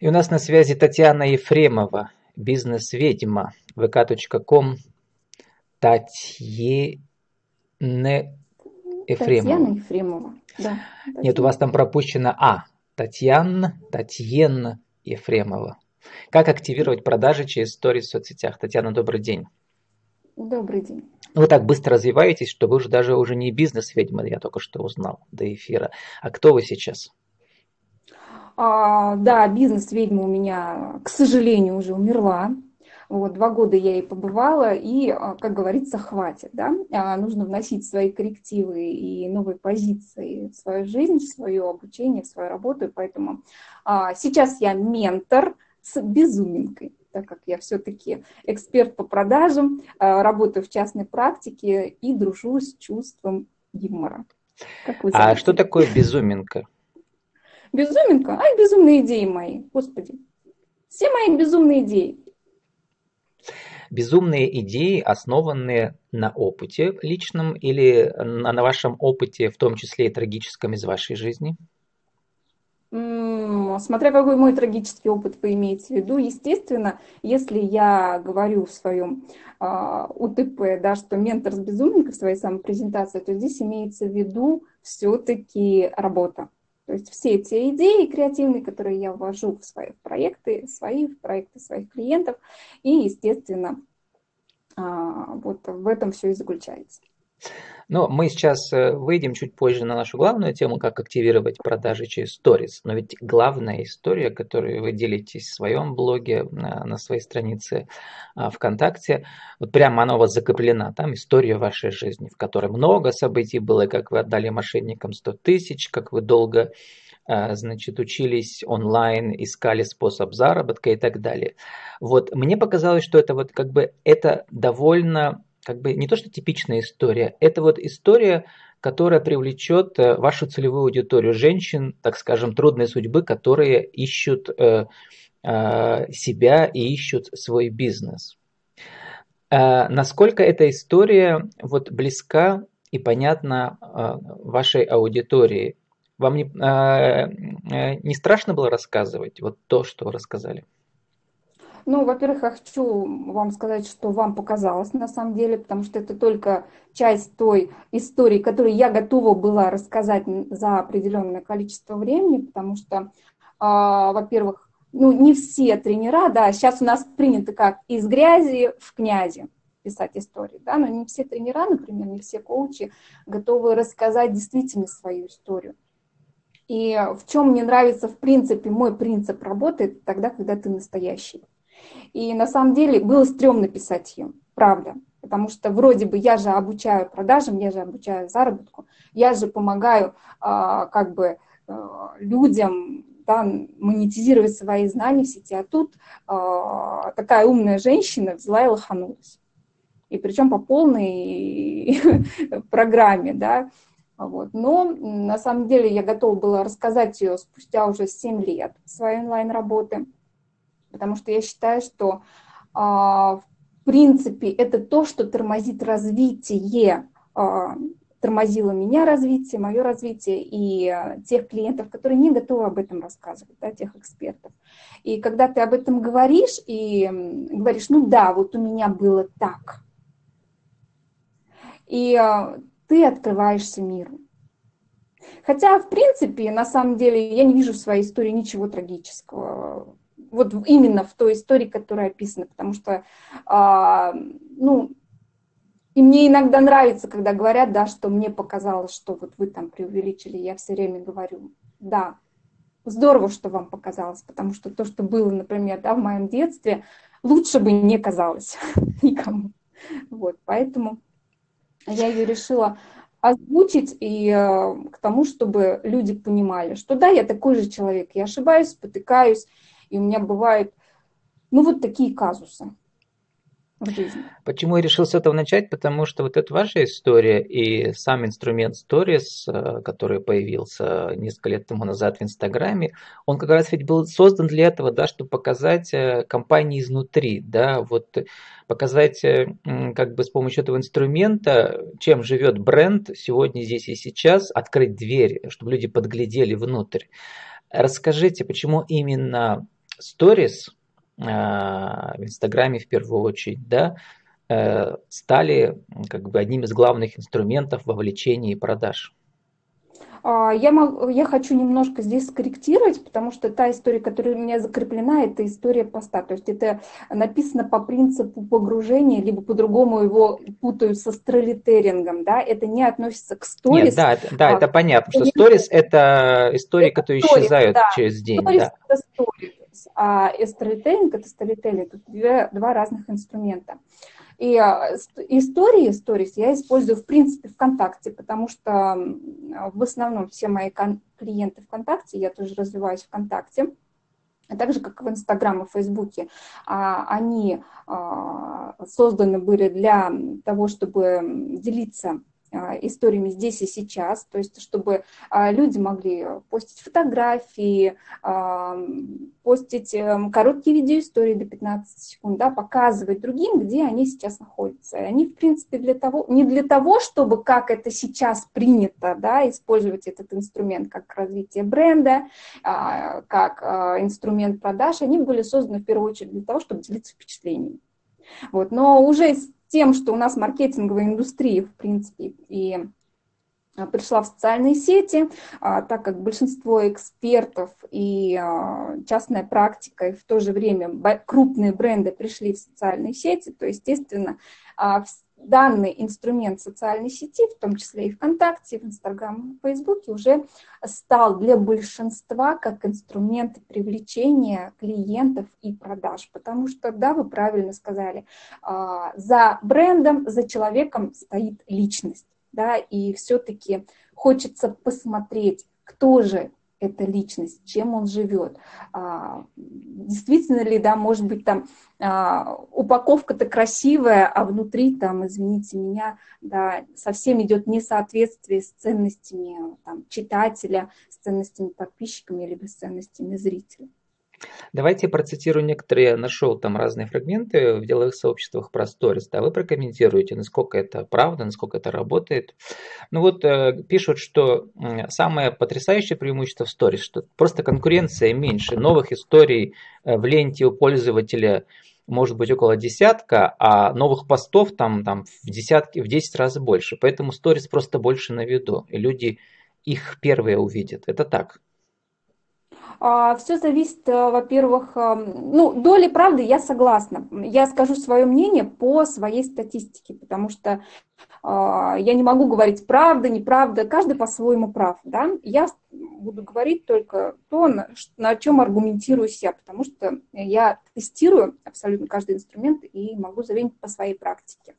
И у нас на связи Татьяна Ефремова, бизнес-ведьма, vk.com, Татьяна Ефремова. Татьяна Ефремова, да. Нет, у вас там пропущено А. Татьяна, Татьяна Ефремова. Как активировать продажи через сторис в соцсетях? Татьяна, добрый день. Добрый день. Вы так быстро развиваетесь, что вы уже даже уже не бизнес-ведьма, я только что узнал до эфира. А кто вы сейчас? А, да, бизнес-ведьма у меня, к сожалению, уже умерла. Вот, два года я ей побывала, и, а, как говорится, хватит, да, а, нужно вносить свои коррективы и новые позиции в свою жизнь, в свое обучение, в свою работу, и поэтому а, сейчас я ментор с безуминкой, так как я все-таки эксперт по продажам, а, работаю в частной практике и дружу с чувством юмора. а что такое безуминка? Безуминка? Ай, безумные идеи мои, господи. Все мои безумные идеи. Безумные идеи, основанные на опыте личном или на вашем опыте, в том числе и трагическом из вашей жизни? Смотря какой мой трагический опыт вы имеете в виду, естественно, если я говорю в своем э, УТП, да, что ментор с безумником в своей самопрезентации, то здесь имеется в виду все-таки работа. То есть все те идеи креативные, которые я ввожу в свои проекты, свои в проекты своих клиентов, и, естественно, а, вот в этом все и заключается. Но мы сейчас э, выйдем чуть позже на нашу главную тему, как активировать продажи через сторис. Но ведь главная история, которую вы делитесь в своем блоге, на своей странице а, ВКонтакте, вот прямо она у вас закреплена. Там история вашей жизни, в которой много событий было, как вы отдали мошенникам 100 тысяч, как вы долго а, значит, учились онлайн, искали способ заработка и так далее. Вот мне показалось, что это вот как бы это довольно как бы не то что типичная история, это вот история, которая привлечет э, вашу целевую аудиторию женщин, так скажем, трудной судьбы, которые ищут э, э, себя и ищут свой бизнес. Насколько эта история вот близка и понятна вашей аудитории? Вам не, не страшно было рассказывать вот то, что вы рассказали? Ну, во-первых, я хочу вам сказать, что вам показалось на самом деле, потому что это только часть той истории, которую я готова была рассказать за определенное количество времени, потому что, э, во-первых, ну, не все тренера, да, сейчас у нас принято как из грязи в князи писать истории, да, но не все тренера, например, не все коучи готовы рассказать действительно свою историю. И в чем мне нравится, в принципе, мой принцип работы, тогда, когда ты настоящий. И на самом деле было стрёмно писать ее, правда. Потому что вроде бы я же обучаю продажам, я же обучаю заработку, я же помогаю а, как бы а, людям да, монетизировать свои знания в сети. А тут а, такая умная женщина взяла и лоханулась. И причем по полной программе, да. Вот. Но на самом деле я готова была рассказать ее спустя уже 7 лет своей онлайн-работы потому что я считаю, что а, в принципе это то, что тормозит развитие, а, тормозило меня развитие, мое развитие и тех клиентов, которые не готовы об этом рассказывать, да, тех экспертов. И когда ты об этом говоришь и говоришь, ну да, вот у меня было так, и а, ты открываешься миру. Хотя, в принципе, на самом деле, я не вижу в своей истории ничего трагического вот именно в той истории, которая описана, потому что, а, ну, и мне иногда нравится, когда говорят, да, что мне показалось, что вот вы там преувеличили, я все время говорю, да, здорово, что вам показалось, потому что то, что было, например, да, в моем детстве, лучше бы не казалось никому. Вот, поэтому я ее решила озвучить и э, к тому, чтобы люди понимали, что да, я такой же человек, я ошибаюсь, потыкаюсь, и у меня бывают, ну, вот такие казусы в жизни. Почему я решил с этого начать? Потому что вот это ваша история и сам инструмент Stories, э, который появился несколько лет тому назад в Инстаграме, он как раз ведь был создан для этого, да, чтобы показать э, компании изнутри, да, вот показать э, как бы с помощью этого инструмента, чем живет бренд сегодня, здесь и сейчас, открыть дверь, чтобы люди подглядели внутрь. Расскажите, почему именно сторис в Инстаграме в первую очередь, да, стали как бы одним из главных инструментов вовлечения и продаж. А, я, могу, я хочу немножко здесь скорректировать, потому что та история, которая у меня закреплена, это история поста. То есть это написано по принципу погружения, либо по-другому его путают со стрелитерингом. Да? Это не относится к сторис. Нет, да, это, да, а, это понятно, что сторис – это истории, это которые stories, исчезают да. через день. Stories да. – это сторис, а сторителлинг – это сторителлинг. Это две, два разных инструмента. И а, истории, stories я использую в принципе ВКонтакте, потому что в основном все мои клиенты ВКонтакте, я тоже развиваюсь ВКонтакте, а так же, как в Инстаграм и Фейсбуке, а, они созданы были для того, чтобы делиться а, историями здесь и сейчас, то есть чтобы а, люди могли постить фотографии, а, постить эм, короткие видеоистории до 15 секунд, да, показывать другим, где они сейчас находятся. И они, в принципе, для того, не для того, чтобы, как это сейчас принято, да, использовать этот инструмент как развитие бренда, как инструмент продаж, они были созданы в первую очередь для того, чтобы делиться впечатлениями. Вот. Но уже тем, что у нас маркетинговая индустрия, в принципе, и а, пришла в социальные сети, а, так как большинство экспертов и а, частная практика, и в то же время крупные бренды пришли в социальные сети, то, естественно, данный инструмент социальной сети, в том числе и ВКонтакте, в Инстаграм, в Фейсбуке, уже стал для большинства как инструмент привлечения клиентов и продаж. Потому что, да, вы правильно сказали, а, за брендом, за человеком стоит личность. Да, и все-таки хочется посмотреть, кто же эта личность, чем он живет. А, действительно ли, да, может быть, там а, упаковка-то красивая, а внутри там, извините меня, да, совсем идет несоответствие с ценностями там, читателя, с ценностями подписчиками, либо с ценностями зрителя. Давайте процитирую некоторые, нашел там разные фрагменты в деловых сообществах про сторис. Да, вы прокомментируете, насколько это правда, насколько это работает. Ну вот э, пишут, что самое потрясающее преимущество в сторис, что просто конкуренция меньше, новых историй э, в ленте у пользователя может быть около десятка, а новых постов там, там в десятки, в 10 раз больше. Поэтому сторис просто больше на виду, и люди их первые увидят. Это так. А, Все зависит, э, во-первых, э, ну, доли правды я согласна. Я скажу свое мнение по своей статистике, потому что а, я не могу говорить правда, неправда, каждый по-своему прав. Да? Я буду говорить только то, на чем аргументируюсь я, потому что я тестирую абсолютно каждый инструмент и могу заверить по своей практике.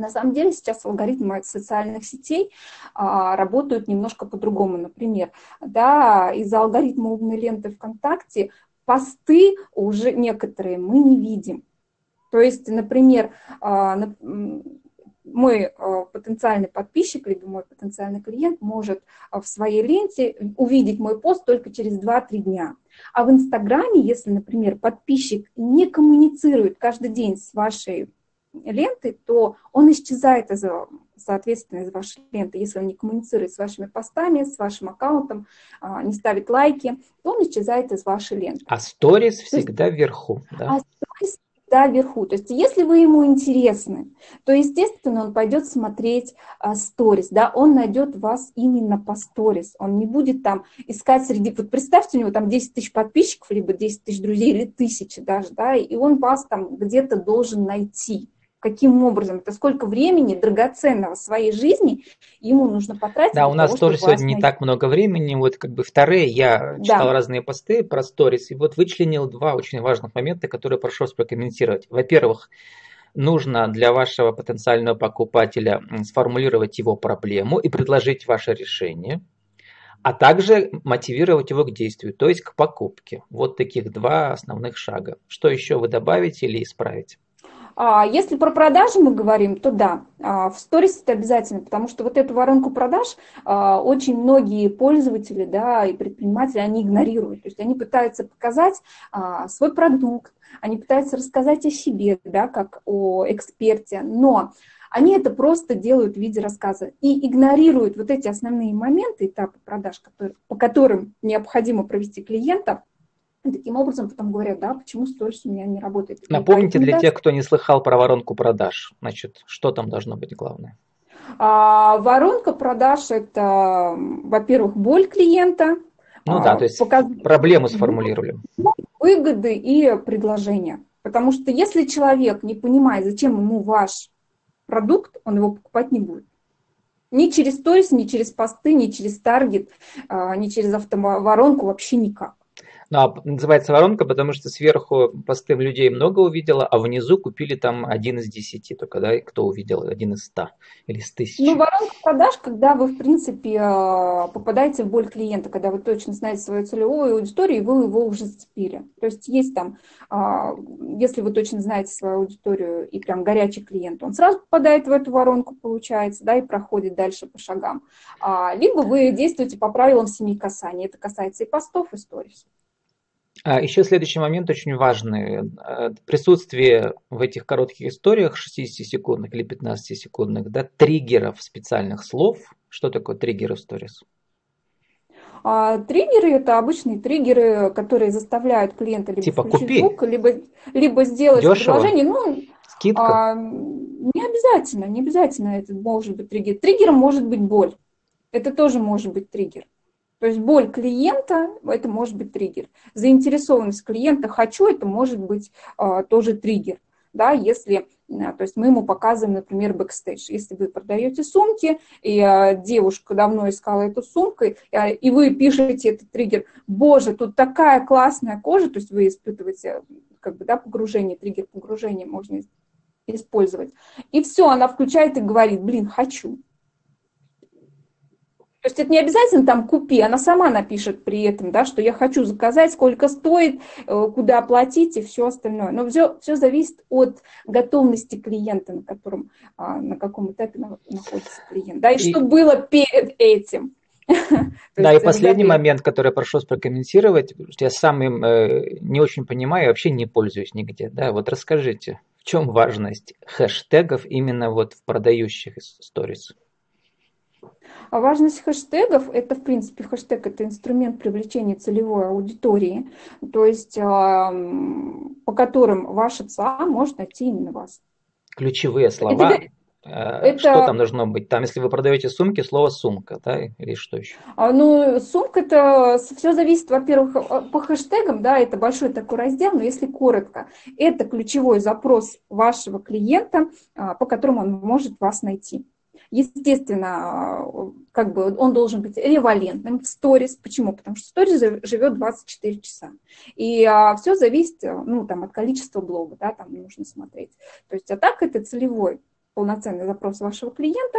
На самом деле сейчас алгоритмы социальных сетей а, работают немножко по-другому. Например, да, из-за алгоритма умной ленты ВКонтакте посты уже некоторые мы не видим. То есть, например, а, мой а, потенциальный подписчик, либо мой потенциальный клиент может а, в своей ленте увидеть мой пост только через 2-3 дня. А в Инстаграме, если, например, подписчик не коммуницирует каждый день с вашей ленты, то он исчезает из, соответственно, из вашей ленты. Если он не коммуницирует с вашими постами, с вашим аккаунтом, а, не ставит лайки, то он исчезает из вашей ленты. А сторис всегда есть, вверху, да? А сторис всегда вверху. То есть если вы ему интересны, то, естественно, он пойдет смотреть а, сторис, да, он найдет вас именно по сторис. Он не будет там искать среди... Вот представьте, у него там 10 тысяч подписчиков, либо 10 тысяч друзей, или тысячи даже, да, и он вас там где-то должен найти каким образом, это сколько времени драгоценного своей жизни ему нужно потратить. Да, у нас того, тоже сегодня не так много времени. Вот как бы вторые, я да. читал разные посты про сторис, и вот вычленил два очень важных момента, которые прошу прокомментировать. Во-первых, нужно для вашего потенциального покупателя сформулировать его проблему и предложить ваше решение, а также мотивировать его к действию, то есть к покупке. Вот таких два основных шага. Что еще вы добавите или исправите? А, если про продажи мы говорим, то да, а, в сторис это обязательно, потому что вот эту воронку продаж а, очень многие пользователи да, и предприниматели, они игнорируют. То есть они пытаются показать свой продукт, они пытаются рассказать о себе, да, как о эксперте, но они это просто делают в виде рассказа и игнорируют вот эти основные моменты, этапы продаж, которые, по которым необходимо провести клиента, таким таким образом потом говорят, да, почему сторис у меня не работает. Напомните для тех, кто не слыхал про воронку продаж, значит, что там должно быть главное? А, воронка продаж – это, во-первых, боль клиента. Ну а, да, то есть показ... проблему сформулировали. Выгоды и предложения. Потому что если человек не понимает, зачем ему ваш продукт, он его покупать не будет. Ни через сторис, ни через посты, ни через таргет, ни через автоворонку, вообще никак. Ну, а называется воронка, потому что сверху посты людей много увидела, а внизу купили там один из десяти только, да, кто увидел, один из ста или из тысячи. Ну, воронка продаж, когда вы, в принципе, а, попадаете в боль клиента, когда вы точно знаете свою целевую аудиторию, и вы его уже зацепили. То есть есть там, а, если вы точно знаете свою аудиторию и прям горячий клиент, он сразу попадает в эту воронку, получается, да, и проходит дальше по шагам. А, либо вы действуете по правилам семи касаний. Это касается и постов, и сторис. А еще следующий момент очень важный. Э, присутствие в этих коротких историях 60-секундных или 15-секундных да, триггеров специальных слов. Что такое триггеры в сторис? А, триггеры это обычные триггеры, которые заставляют клиента либо типа включить купи. звук, либо, либо сделать Дешево. предложение. Ну, Скидка? А, не обязательно, не обязательно это может быть триггер. Триггером может быть боль. Это тоже может быть триггер. То есть боль клиента – это может быть триггер. Заинтересованность клиента «хочу» – это может быть а, тоже триггер. Да, если, а, то есть мы ему показываем, например, бэкстейдж. Если вы продаете сумки, и а, девушка давно искала эту сумку, и, и вы пишете этот триггер, боже, тут такая классная кожа, то есть вы испытываете как бы, да, погружение, триггер погружения можно использовать. И все, она включает и говорит, блин, хочу. То есть это не обязательно там купи, она сама напишет при этом, да, что я хочу заказать, сколько стоит, э, куда оплатить и все остальное. Но все, все зависит от готовности клиента, на, котором, а, на каком этапе находится клиент. Да, и, и... что было перед этим. Да, и последний момент, который я прошу прокомментировать, я сам им э, не очень понимаю, вообще не пользуюсь нигде. Да, вот расскажите, в чем важность хэштегов именно вот в продающих сторис? А важность хэштегов – это, в принципе, хэштег – это инструмент привлечения целевой аудитории, то есть по которым ваша ЦА может найти именно вас. Ключевые слова. Это, это... Что там должно быть? Там, если вы продаете сумки, слово сумка, да, или что еще? А, ну, сумка это все зависит, во-первых, по хэштегам, да, это большой такой раздел, но если коротко, это ключевой запрос вашего клиента, а, по которому он может вас найти. Естественно, как бы он должен быть ревалентным в сторис. Почему? Потому что сторис живет 24 часа. И а, все зависит ну, там, от количества блога, да, там нужно смотреть. То есть, а так это целевой полноценный запрос вашего клиента,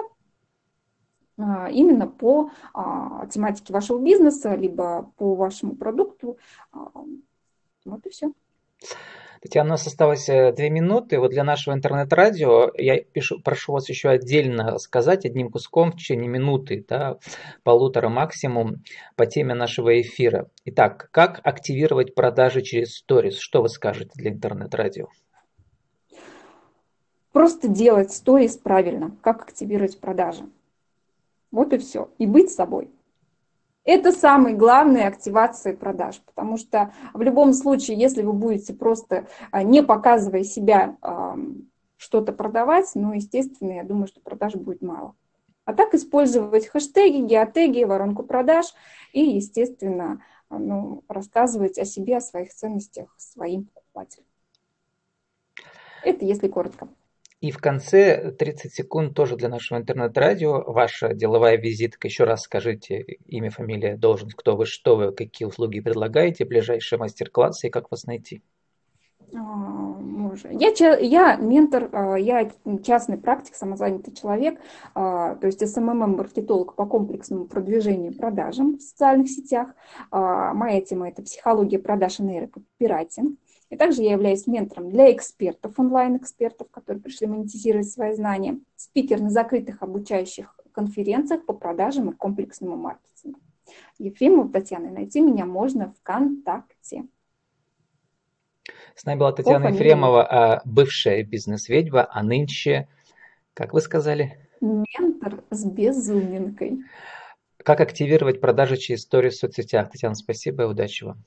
а, именно по а, тематике вашего бизнеса, либо по вашему продукту. А, вот и все. Татьяна, у нас осталось э, две минуты. Вот для нашего интернет-радио я пишу, прошу вас еще отдельно сказать одним куском в течение минуты, да, полутора максимум по теме нашего эфира. Итак, как активировать продажи через сторис? Что вы скажете для интернет-радио? Просто делать сторис правильно. Как активировать продажи? Вот и все. И быть собой. Это самый главный активация продаж, потому что в любом случае, если вы будете просто а, не показывая себя что-то продавать, ну, естественно, я думаю, что продаж будет мало. А так использовать хэштеги, геотеги, воронку продаж и, естественно, ну, рассказывать о себе, о своих ценностях своим покупателям. Это если коротко. И в конце 30 секунд тоже для нашего интернет-радио. Ваша деловая визитка. Еще раз скажите имя, фамилия, должность, кто вы, что вы, какие услуги предлагаете, ближайшие мастер-классы и как вас найти. А, я, я ментор, а, я частный практик, самозанятый человек, а, то есть СММ-маркетолог по комплексному продвижению продажам в социальных сетях. Моя тема – это психология продаж и нейрокопирайтинг. И также я являюсь ментором для экспертов, онлайн-экспертов, которые пришли монетизировать свои знания, спикер на закрытых обучающих конференциях по продажам и комплексному маркетингу. Ефремова Татьяна, найти меня можно ВКонтакте. С нами была Татьяна Ефремова, а, бывшая бизнес-ведьма, а нынче, как вы сказали? Ментор с безуминкой. Как активировать продажи через истории в соцсетях? Татьяна, спасибо и удачи вам.